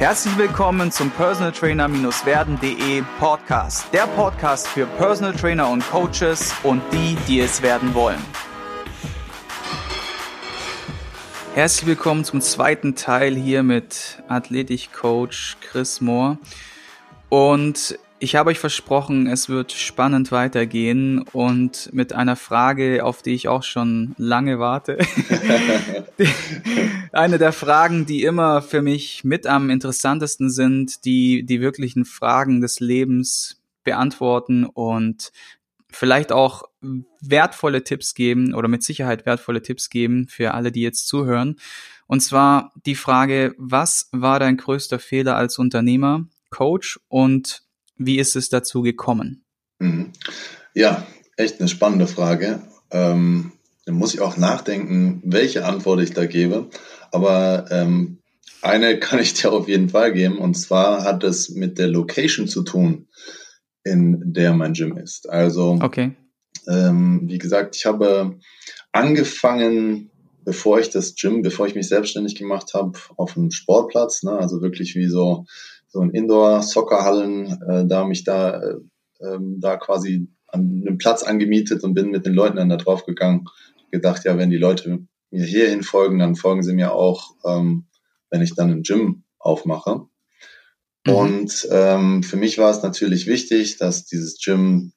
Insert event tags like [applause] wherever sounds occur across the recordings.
Herzlich willkommen zum Personal Trainer-werden.de Podcast. Der Podcast für Personal Trainer und Coaches und die, die es werden wollen. Herzlich willkommen zum zweiten Teil hier mit Athletik-Coach Chris Moore. Und ich habe euch versprochen, es wird spannend weitergehen und mit einer Frage, auf die ich auch schon lange warte. [laughs] Eine der Fragen, die immer für mich mit am interessantesten sind, die die wirklichen Fragen des Lebens beantworten und vielleicht auch wertvolle Tipps geben oder mit Sicherheit wertvolle Tipps geben für alle, die jetzt zuhören. Und zwar die Frage, was war dein größter Fehler als Unternehmer, Coach und wie ist es dazu gekommen? Mhm. Ja, echt eine spannende Frage. Ähm, da muss ich auch nachdenken, welche Antwort ich da gebe. Aber ähm, eine [laughs] kann ich dir auf jeden Fall geben. Und zwar hat es mit der Location zu tun, in der mein Gym ist. Also, okay. ähm, wie gesagt, ich habe angefangen, bevor ich das Gym, bevor ich mich selbstständig gemacht habe, auf einem Sportplatz. Ne? Also wirklich wie so so ein Indoor-Soccerhallen, äh, da mich da, äh, ähm, da quasi an einem Platz angemietet und bin mit den Leuten dann da drauf gegangen. Gedacht, ja, wenn die Leute mir hierhin folgen, dann folgen sie mir auch, ähm, wenn ich dann ein Gym aufmache. Mhm. Und ähm, für mich war es natürlich wichtig, dass dieses Gym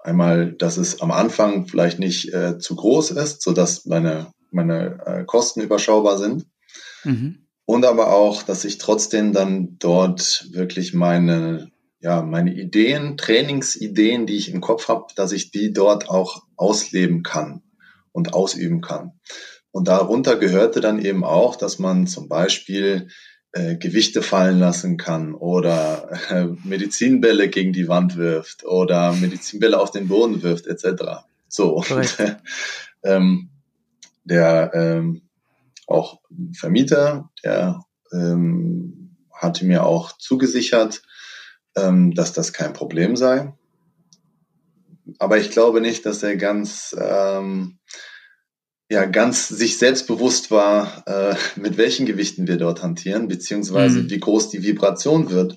einmal, dass es am Anfang vielleicht nicht äh, zu groß ist, so dass meine meine äh, Kosten überschaubar sind. Mhm und aber auch, dass ich trotzdem dann dort wirklich meine, ja, meine Ideen, Trainingsideen, die ich im Kopf habe, dass ich die dort auch ausleben kann und ausüben kann. Und darunter gehörte dann eben auch, dass man zum Beispiel äh, Gewichte fallen lassen kann oder äh, Medizinbälle gegen die Wand wirft oder Medizinbälle auf den Boden wirft etc. So. Und, äh, [laughs] ähm, der ähm, auch Vermieter, der ähm, hatte mir auch zugesichert, ähm, dass das kein Problem sei. Aber ich glaube nicht, dass er ganz, ähm, ja, ganz sich selbstbewusst war, äh, mit welchen Gewichten wir dort hantieren, beziehungsweise mhm. wie groß die Vibration wird,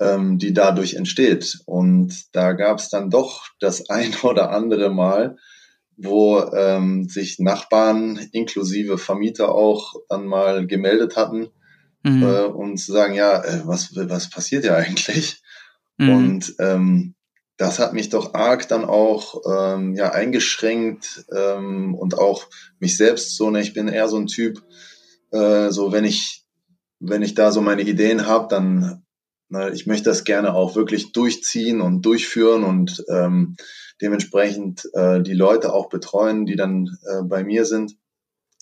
ähm, die dadurch entsteht. Und da gab es dann doch das [laughs] ein oder andere Mal, wo ähm, sich Nachbarn inklusive Vermieter auch dann mal gemeldet hatten mhm. äh, und zu sagen, ja, äh, was, was passiert ja eigentlich? Mhm. Und ähm, das hat mich doch arg dann auch ähm, ja eingeschränkt ähm, und auch mich selbst so, ne, ich bin eher so ein Typ, äh, so wenn ich wenn ich da so meine Ideen habe, dann na, ich möchte das gerne auch wirklich durchziehen und durchführen und ähm, dementsprechend äh, die Leute auch betreuen, die dann äh, bei mir sind.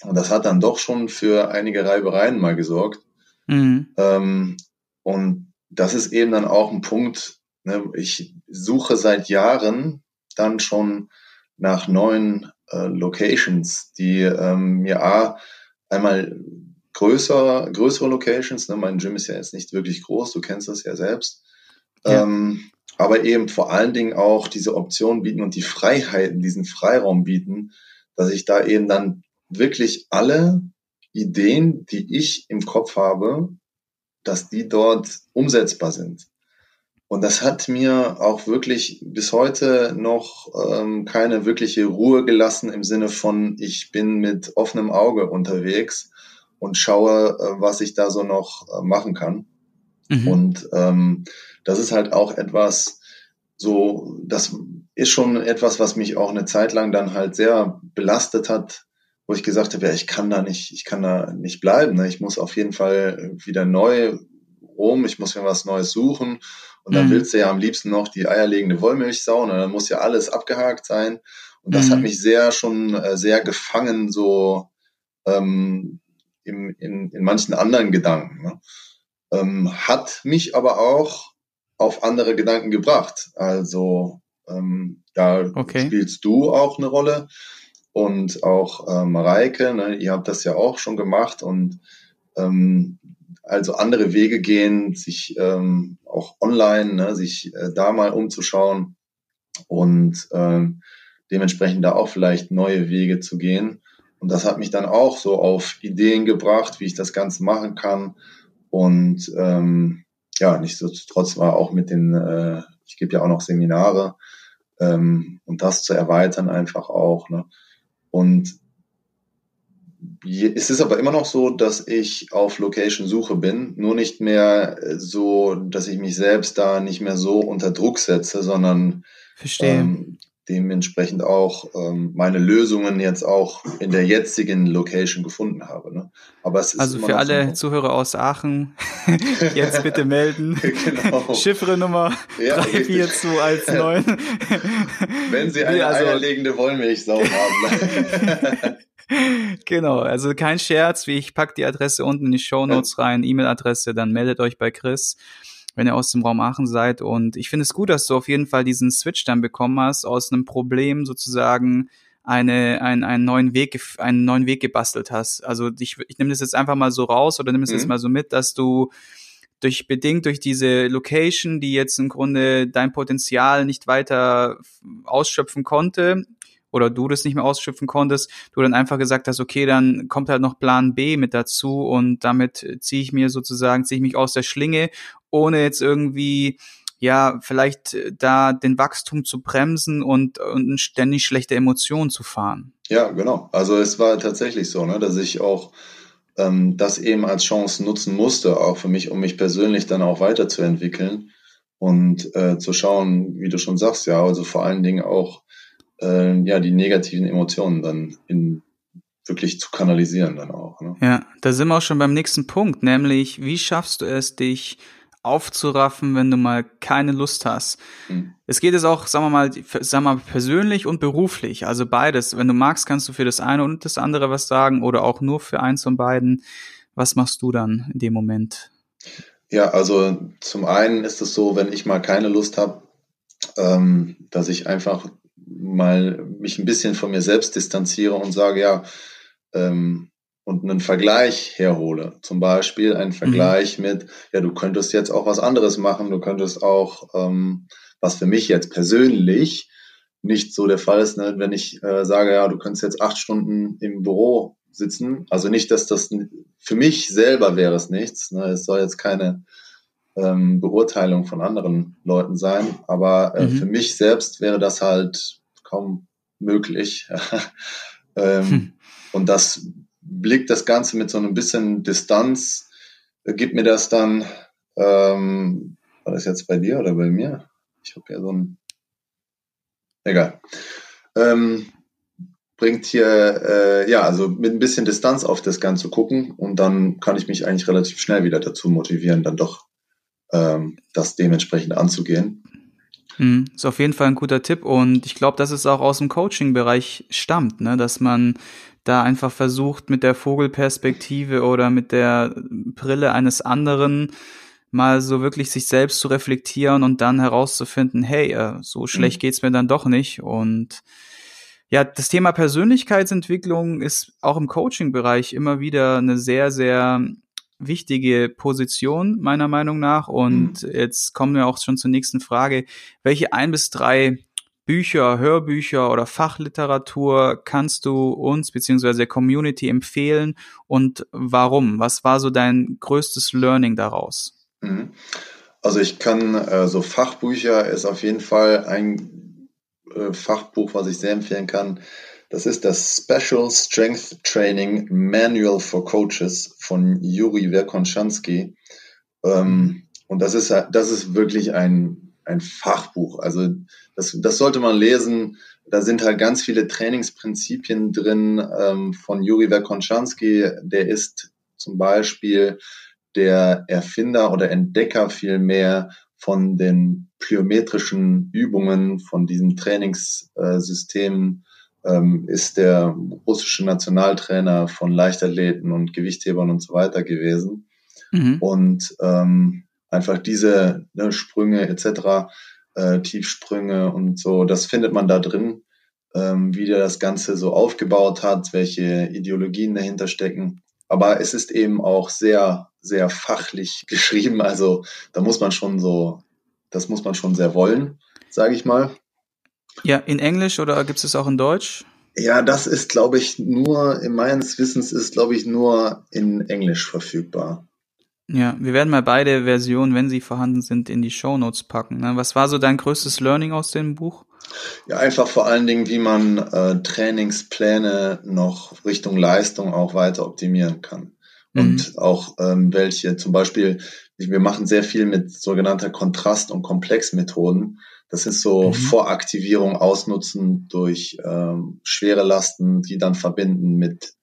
Und das hat dann doch schon für einige Reibereien mal gesorgt. Mhm. Ähm, und das ist eben dann auch ein Punkt, ne, ich suche seit Jahren dann schon nach neuen äh, Locations, die ähm, mir A, einmal größer, größere Locations, ne, mein Gym ist ja jetzt nicht wirklich groß, du kennst das ja selbst, ja. Ähm, aber eben vor allen Dingen auch diese Option bieten und die Freiheiten, diesen Freiraum bieten, dass ich da eben dann wirklich alle Ideen, die ich im Kopf habe, dass die dort umsetzbar sind. Und das hat mir auch wirklich bis heute noch ähm, keine wirkliche Ruhe gelassen im Sinne von, ich bin mit offenem Auge unterwegs und schaue, äh, was ich da so noch äh, machen kann. Mhm. Und ähm, das ist halt auch etwas, so, das ist schon etwas, was mich auch eine Zeit lang dann halt sehr belastet hat, wo ich gesagt habe, ja, ich kann da nicht, ich kann da nicht bleiben. Ne? Ich muss auf jeden Fall wieder neu rum, ich muss mir was Neues suchen. Und dann mhm. willst du ja am liebsten noch die eierlegende Wollmilchsau und dann muss ja alles abgehakt sein. Und das mhm. hat mich sehr schon äh, sehr gefangen, so ähm, im, in, in manchen anderen Gedanken. Ne? Ähm, hat mich aber auch auf andere Gedanken gebracht. Also ähm, da okay. spielst du auch eine Rolle und auch äh, Mareike, ne, ihr habt das ja auch schon gemacht und ähm, also andere Wege gehen, sich ähm, auch online, ne, sich äh, da mal umzuschauen und äh, dementsprechend da auch vielleicht neue Wege zu gehen. Und das hat mich dann auch so auf Ideen gebracht, wie ich das Ganze machen kann Und ähm, ja, nichtsdestotrotz war auch mit den, äh, ich gebe ja auch noch Seminare, ähm, und das zu erweitern einfach auch. Ne? Und es ist aber immer noch so, dass ich auf Location-Suche bin, nur nicht mehr so, dass ich mich selbst da nicht mehr so unter Druck setze, sondern Verstehe. Ähm, dementsprechend auch ähm, meine Lösungen jetzt auch in der jetzigen Location gefunden habe. Ne? Aber es ist also für alle so Zuhörer aus Aachen, [laughs] jetzt bitte [laughs] melden. genau. Chiffre-Nummer ja, 34219. [laughs] Wenn Sie eine also, eierlegende Wollmilchsau haben. genau, also kein Scherz, wie ich pack die Adresse unten in die Show Notes rein, E-Mail-Adresse, dann meldet euch bei Chris wenn ihr aus dem Raum Aachen seid. Und ich finde es gut, dass du auf jeden Fall diesen Switch dann bekommen hast, aus einem Problem sozusagen eine, ein, einen neuen Weg, einen neuen Weg gebastelt hast. Also ich, ich nehme das jetzt einfach mal so raus oder nehme es mhm. jetzt mal so mit, dass du durch bedingt durch diese Location, die jetzt im Grunde dein Potenzial nicht weiter ausschöpfen konnte, oder du das nicht mehr ausschöpfen konntest, du dann einfach gesagt hast, okay, dann kommt halt noch Plan B mit dazu und damit ziehe ich mir sozusagen, ziehe ich mich aus der Schlinge, ohne jetzt irgendwie ja, vielleicht da den Wachstum zu bremsen und, und ständig schlechte Emotionen zu fahren. Ja, genau. Also es war tatsächlich so, ne, dass ich auch ähm, das eben als Chance nutzen musste, auch für mich, um mich persönlich dann auch weiterzuentwickeln und äh, zu schauen, wie du schon sagst, ja, also vor allen Dingen auch äh, ja, die negativen Emotionen dann in wirklich zu kanalisieren dann auch. Ne? Ja, da sind wir auch schon beim nächsten Punkt, nämlich wie schaffst du es, dich aufzuraffen, wenn du mal keine Lust hast. Mhm. Es geht jetzt auch, sagen wir mal, sagen wir mal, persönlich und beruflich, also beides. Wenn du magst, kannst du für das eine und das andere was sagen oder auch nur für eins von beiden. Was machst du dann in dem Moment? Ja, also zum einen ist es so, wenn ich mal keine Lust habe, ähm, dass ich einfach mal mich ein bisschen von mir selbst distanziere und sage, ja, ähm, und einen Vergleich herhole. Zum Beispiel einen Vergleich mhm. mit, ja, du könntest jetzt auch was anderes machen, du könntest auch, ähm, was für mich jetzt persönlich nicht so der Fall ist, ne, wenn ich äh, sage, ja, du könntest jetzt acht Stunden im Büro sitzen. Also nicht, dass das für mich selber wäre es nichts. Ne, es soll jetzt keine ähm, Beurteilung von anderen Leuten sein. Aber äh, mhm. für mich selbst wäre das halt kaum möglich. [laughs] ähm, hm. Und das blickt das Ganze mit so ein bisschen Distanz, äh, gibt mir das dann, ähm, war das jetzt bei dir oder bei mir? Ich habe ja so ein, egal. Ähm, bringt hier, äh, ja, also mit ein bisschen Distanz auf das Ganze gucken und dann kann ich mich eigentlich relativ schnell wieder dazu motivieren, dann doch ähm, das dementsprechend anzugehen. Mhm, ist auf jeden Fall ein guter Tipp und ich glaube, dass es auch aus dem Coaching-Bereich stammt, ne? dass man da einfach versucht, mit der Vogelperspektive oder mit der Brille eines anderen mal so wirklich sich selbst zu reflektieren und dann herauszufinden, hey, äh, so schlecht mhm. geht's mir dann doch nicht und ja, das Thema Persönlichkeitsentwicklung ist auch im Coaching-Bereich immer wieder eine sehr, sehr wichtige Position, meiner Meinung nach. Und mhm. jetzt kommen wir auch schon zur nächsten Frage. Welche ein bis drei Bücher, Hörbücher oder Fachliteratur kannst du uns beziehungsweise der Community empfehlen und warum? Was war so dein größtes Learning daraus? Mhm. Also ich kann, äh, so Fachbücher ist auf jeden Fall ein äh, Fachbuch, was ich sehr empfehlen kann. Das ist das Special Strength Training Manual for Coaches von Juri Verkonchansky. Ähm, und das ist, das ist wirklich ein, ein Fachbuch. Also das, das sollte man lesen. Da sind halt ganz viele Trainingsprinzipien drin ähm, von Juri Verkonchansky. Der ist zum Beispiel der Erfinder oder Entdecker vielmehr von den plyometrischen Übungen, von diesem Trainingssystem ähm, ist der russische Nationaltrainer von Leichtathleten und Gewichthebern und so weiter gewesen. Mhm. Und ähm, einfach diese ne, Sprünge etc., äh, Tiefsprünge und so, das findet man da drin, ähm, wie der das Ganze so aufgebaut hat, welche Ideologien dahinter stecken. Aber es ist eben auch sehr, sehr fachlich [laughs] geschrieben. Also da muss man schon so, das muss man schon sehr wollen, sage ich mal. Ja, in Englisch oder gibt es es auch in Deutsch? Ja, das ist, glaube ich, nur, in meines Wissens ist, glaube ich, nur in Englisch verfügbar. Ja, wir werden mal beide Versionen, wenn sie vorhanden sind, in die Show Notes packen. Ne? Was war so dein größtes Learning aus dem Buch? Ja, einfach vor allen Dingen, wie man äh, Trainingspläne noch Richtung Leistung auch weiter optimieren kann. Und mhm. auch ähm, welche, zum Beispiel, wir machen sehr viel mit sogenannter Kontrast- und Komplexmethoden. Das ist so mhm. Voraktivierung ausnutzen durch ähm, schwere Lasten, die dann verbinden mit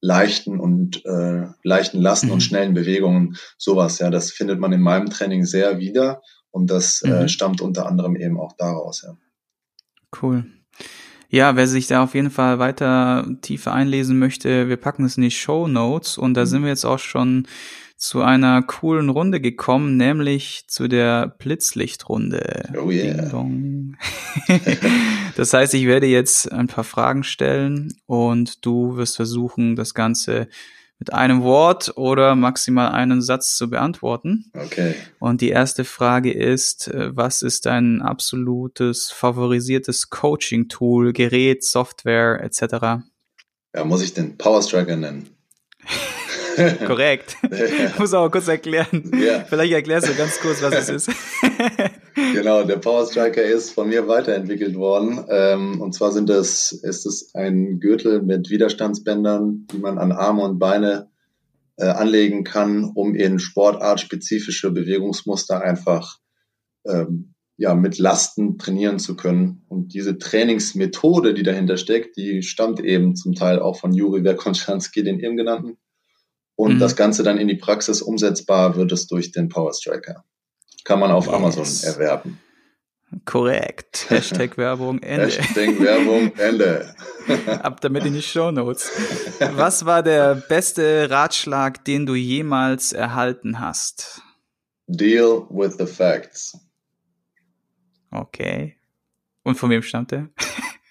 leichten und äh, leichten Lasten mhm. und schnellen Bewegungen. Sowas, ja, das findet man in meinem Training sehr wieder und das äh, mhm. äh, stammt unter anderem eben auch daraus, ja. Cool. Ja, wer sich da auf jeden Fall weiter tiefer einlesen möchte, wir packen es in die Show Notes und da mhm. sind wir jetzt auch schon zu einer coolen Runde gekommen, nämlich zu der Blitzlichtrunde. Oh yeah. [laughs] das heißt, ich werde jetzt ein paar Fragen stellen und du wirst versuchen, das Ganze mit einem Wort oder maximal einen Satz zu beantworten. Okay. Und die erste Frage ist, äh, was ist dein absolutes favorisiertes Coaching-Tool, Gerät, Software etc.? Ja, muss ich den Power Striker nennen? [laughs] Korrekt. Ich muss aber kurz erklären. Ja. Vielleicht erklärst du ganz kurz, was es ist. [laughs] genau, der Power Striker ist von mir weiterentwickelt worden. Ähm, und zwar sind das, ist es ein Gürtel mit Widerstandsbändern, die man an Arme und Beine äh, anlegen kann, um in sportartspezifische Bewegungsmuster einfach ähm, ja, mit Lasten trainieren zu können. Und diese Trainingsmethode, die dahinter steckt, die stammt eben zum Teil auch von Juri Verkonschanski, den eben genannten und mhm. das Ganze dann in die Praxis umsetzbar wird es durch den Power Striker. Kann man auf yes. Amazon erwerben. Korrekt. [laughs] Hashtag Werbung Ende. Hashtag Werbung Ende. [laughs] Ab damit in die Show Notes. [laughs] Was war der beste Ratschlag, den du jemals erhalten hast? Deal with the facts. Okay. Und von wem stammt der?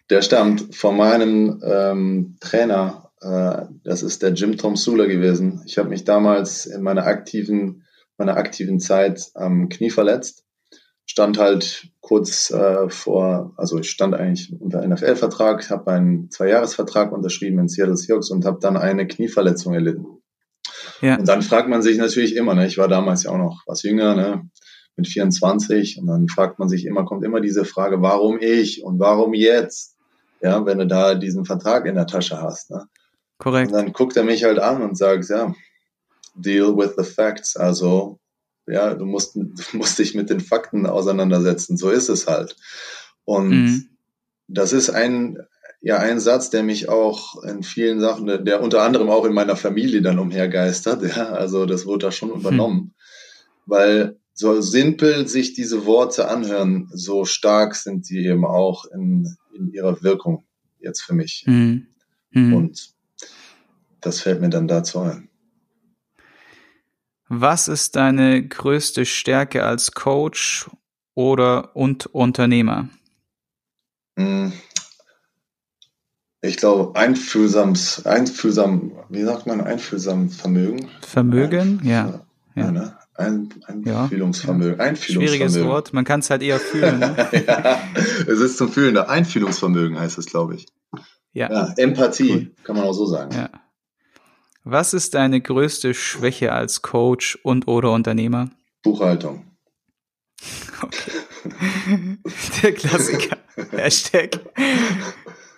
Der stammt von meinem ähm, Trainer das ist der Jim Tom Sula gewesen. Ich habe mich damals in meiner aktiven, meiner aktiven Zeit am Knie verletzt. Stand halt kurz äh, vor, also ich stand eigentlich unter NFL-Vertrag, habe einen Zwei-Jahres-Vertrag unterschrieben in Seattle Seahawks und habe dann eine Knieverletzung erlitten. Ja. Und dann fragt man sich natürlich immer, ne, ich war damals ja auch noch was jünger, ne, mit 24, und dann fragt man sich immer, kommt immer diese Frage, warum ich und warum jetzt? Ja, wenn du da diesen Vertrag in der Tasche hast. Ne? Korrekt. Und dann guckt er mich halt an und sagt, ja, deal with the facts. Also, ja, du musst, du musst dich mit den Fakten auseinandersetzen. So ist es halt. Und mhm. das ist ein, ja, ein Satz, der mich auch in vielen Sachen, der unter anderem auch in meiner Familie dann umhergeistert. Ja, also das wurde da schon übernommen. Mhm. Weil so simpel sich diese Worte anhören, so stark sind sie eben auch in, in ihrer Wirkung jetzt für mich. Mhm. Mhm. Und das fällt mir dann dazu ein. Was ist deine größte Stärke als Coach oder und Unternehmer? Hm. Ich glaube, einfühlsames, einfühlsam, wie sagt man, einfühlsam Vermögen? Vermögen, ja. ja. ja ne? Ein, Einfühlungsvermögen. Ja. Einfühlungsvermögen. Schwieriges Wort, man kann es halt eher [laughs] fühlen. Ne? ja, es ist zum Fühlen. Einfühlungsvermögen heißt es, glaube ich. Ja. ja Empathie, cool. kann man auch so sagen. Ja. Was ist deine größte Schwäche als Coach und oder Unternehmer? Buchhaltung. Okay. [laughs] Der Klassiker. Hashtag.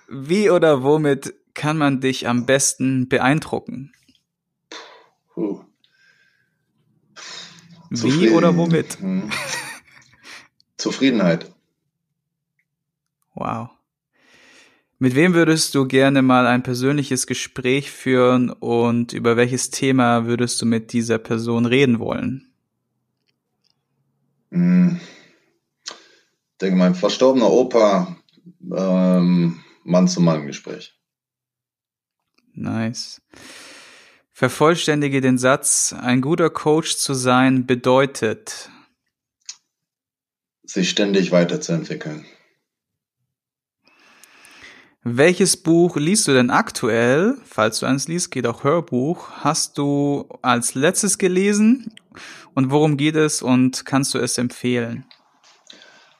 Wie oder womit kann man dich am besten beeindrucken? Puh. Wie oder womit? Hm. Zufriedenheit. Wow. Mit wem würdest du gerne mal ein persönliches Gespräch führen und über welches Thema würdest du mit dieser Person reden wollen? Hm. Ich denke, mein verstorbener Opa, ähm, Mann zu Mann Gespräch. Nice. Vervollständige den Satz, ein guter Coach zu sein bedeutet, sich ständig weiterzuentwickeln. Welches Buch liest du denn aktuell? Falls du eins liest, geht auch Hörbuch. Hast du als letztes gelesen? Und worum geht es und kannst du es empfehlen?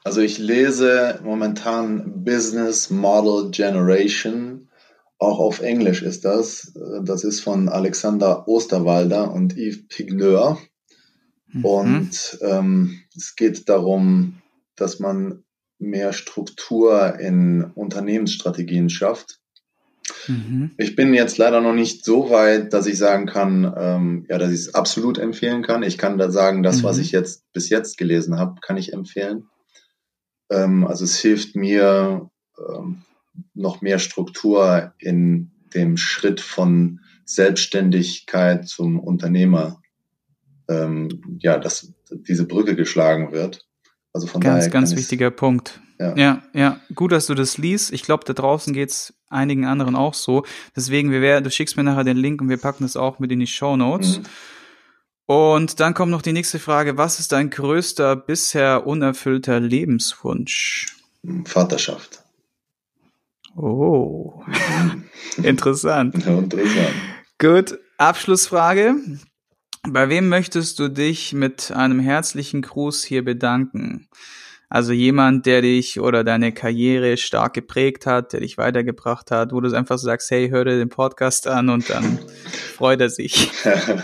Also ich lese momentan Business Model Generation. Auch auf Englisch ist das. Das ist von Alexander Osterwalder und Yves Pigneur. Mhm. Und ähm, es geht darum, dass man mehr Struktur in Unternehmensstrategien schafft. Mhm. Ich bin jetzt leider noch nicht so weit, dass ich sagen kann, ähm, ja, dass ich es absolut empfehlen kann. Ich kann da sagen, das, mhm. was ich jetzt bis jetzt gelesen habe, kann ich empfehlen. Ähm, also es hilft mir ähm, noch mehr Struktur in dem Schritt von Selbstständigkeit zum Unternehmer, ähm, ja, dass diese Brücke geschlagen wird. Also von ganz, daher ganz wichtiger Punkt. Ja. ja, ja, gut, dass du das liest. Ich glaube, da draußen geht's einigen anderen auch so. Deswegen, wir werden, du schickst mir nachher den Link und wir packen das auch mit in die Show Notes. Mhm. Und dann kommt noch die nächste Frage. Was ist dein größter bisher unerfüllter Lebenswunsch? Vaterschaft. Oh, [laughs] interessant. interessant. Gut, Abschlussfrage. Bei wem möchtest du dich mit einem herzlichen Gruß hier bedanken? Also jemand, der dich oder deine Karriere stark geprägt hat, der dich weitergebracht hat, wo du einfach sagst, hey, hör dir den Podcast an und dann [laughs] freut er sich.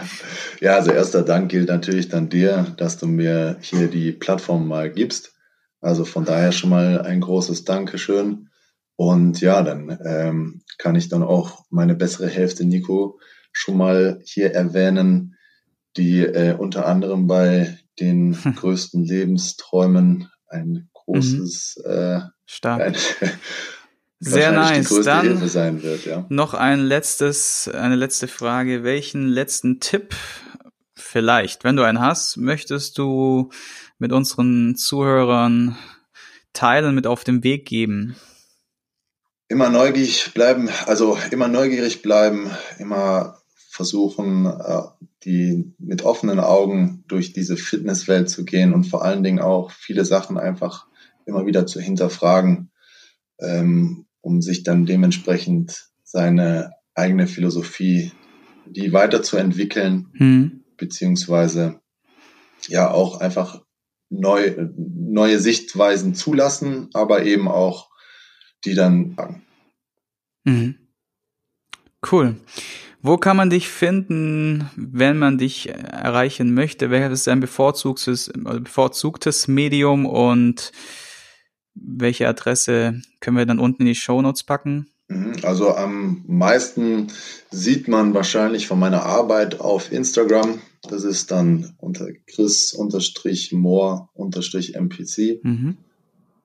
[laughs] ja, also erster Dank gilt natürlich dann dir, dass du mir hier die Plattform mal gibst. Also von daher schon mal ein großes Dankeschön. Und ja, dann ähm, kann ich dann auch meine bessere Hälfte, Nico, schon mal hier erwähnen, die äh, unter anderem bei den größten Lebensträumen ein großes, mhm. äh, Stark. Ein, [laughs] Sehr nice. Dann sein wird, ja. noch ein letztes, eine letzte Frage. Welchen letzten Tipp vielleicht, wenn du einen hast, möchtest du mit unseren Zuhörern teilen, mit auf den Weg geben? Immer neugierig bleiben, also immer neugierig bleiben, immer versuchen, äh, die mit offenen Augen durch diese Fitnesswelt zu gehen und vor allen Dingen auch viele Sachen einfach immer wieder zu hinterfragen, ähm, um sich dann dementsprechend seine eigene Philosophie, die weiterzuentwickeln, hm. beziehungsweise ja auch einfach neu, neue Sichtweisen zulassen, aber eben auch die dann. Mhm. Cool. Wo kann man dich finden, wenn man dich erreichen möchte? Welches ist dein bevorzugtes, bevorzugtes Medium und welche Adresse können wir dann unten in die Show Notes packen? Mhm, also am meisten sieht man wahrscheinlich von meiner Arbeit auf Instagram. Das ist dann unter chris-moore-mpc. Mhm.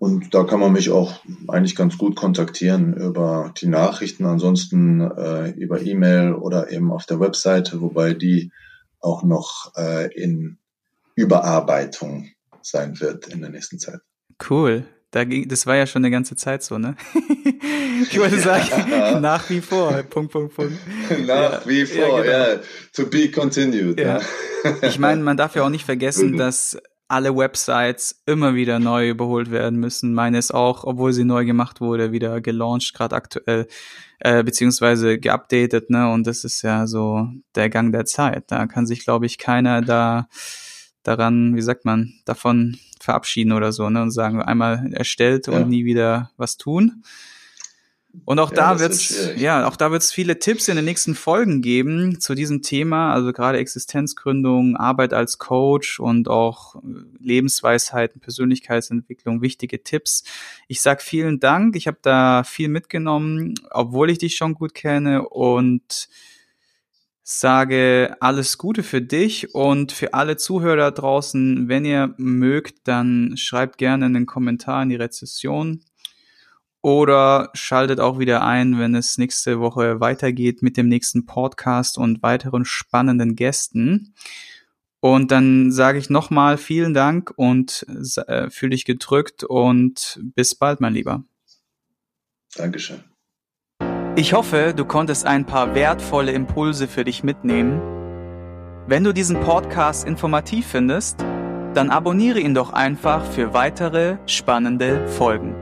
Und da kann man mich auch eigentlich ganz gut kontaktieren über die Nachrichten, ansonsten äh, über E-Mail oder eben auf der Webseite, wobei die auch noch äh, in Überarbeitung sein wird in der nächsten Zeit. Cool. Da ging, das war ja schon eine ganze Zeit so, ne? [laughs] ich wollte sagen, ja. [laughs] nach wie vor. Punkt, Punkt, Punkt. Nach ja, wie vor, ja, genau. yeah. To be continued. Ja. ich meine, man darf ja auch nicht [laughs] vergessen, dass alle Websites immer wieder neu überholt werden müssen. Meine ist auch, obwohl sie neu gemacht wurde, wieder gelauncht, gerade aktuell, äh, beziehungsweise geupdatet, ne? Und das ist ja so der Gang der Zeit. Da kann sich, glaube ich, keiner da daran, wie sagt man, davon verabschieden oder so, ne? Und sagen, einmal erstellt ja. und nie wieder was tun. Und auch ja, da wird's, ja, auch da wird's viele Tipps in den nächsten Folgen geben zu diesem Thema, also gerade Existenzgründung, Arbeit als Coach und auch Lebensweisheiten, Persönlichkeitsentwicklung, wichtige Tipps. Ich sag vielen Dank, ich habe da viel mitgenommen, obwohl ich dich schon gut kenne und sage alles Gute für dich und für alle Zuhörer draußen. Wenn ihr mögt, dann schreibt gerne in den Kommentar in die Rezession oder schaltet auch wieder ein, wenn es nächste Woche weitergeht mit dem nächsten Podcast und weiteren spannenden Gästen. Und dann sage ich nochmal vielen Dank und äh, fühle dich gedrückt und bis bald, mein Lieber. Dankeschön. Ich hoffe, du konntest ein paar wertvolle Impulse für dich mitnehmen. Wenn du diesen Podcast informativ findest, dann abonniere ihn doch einfach für weitere spannende Folgen.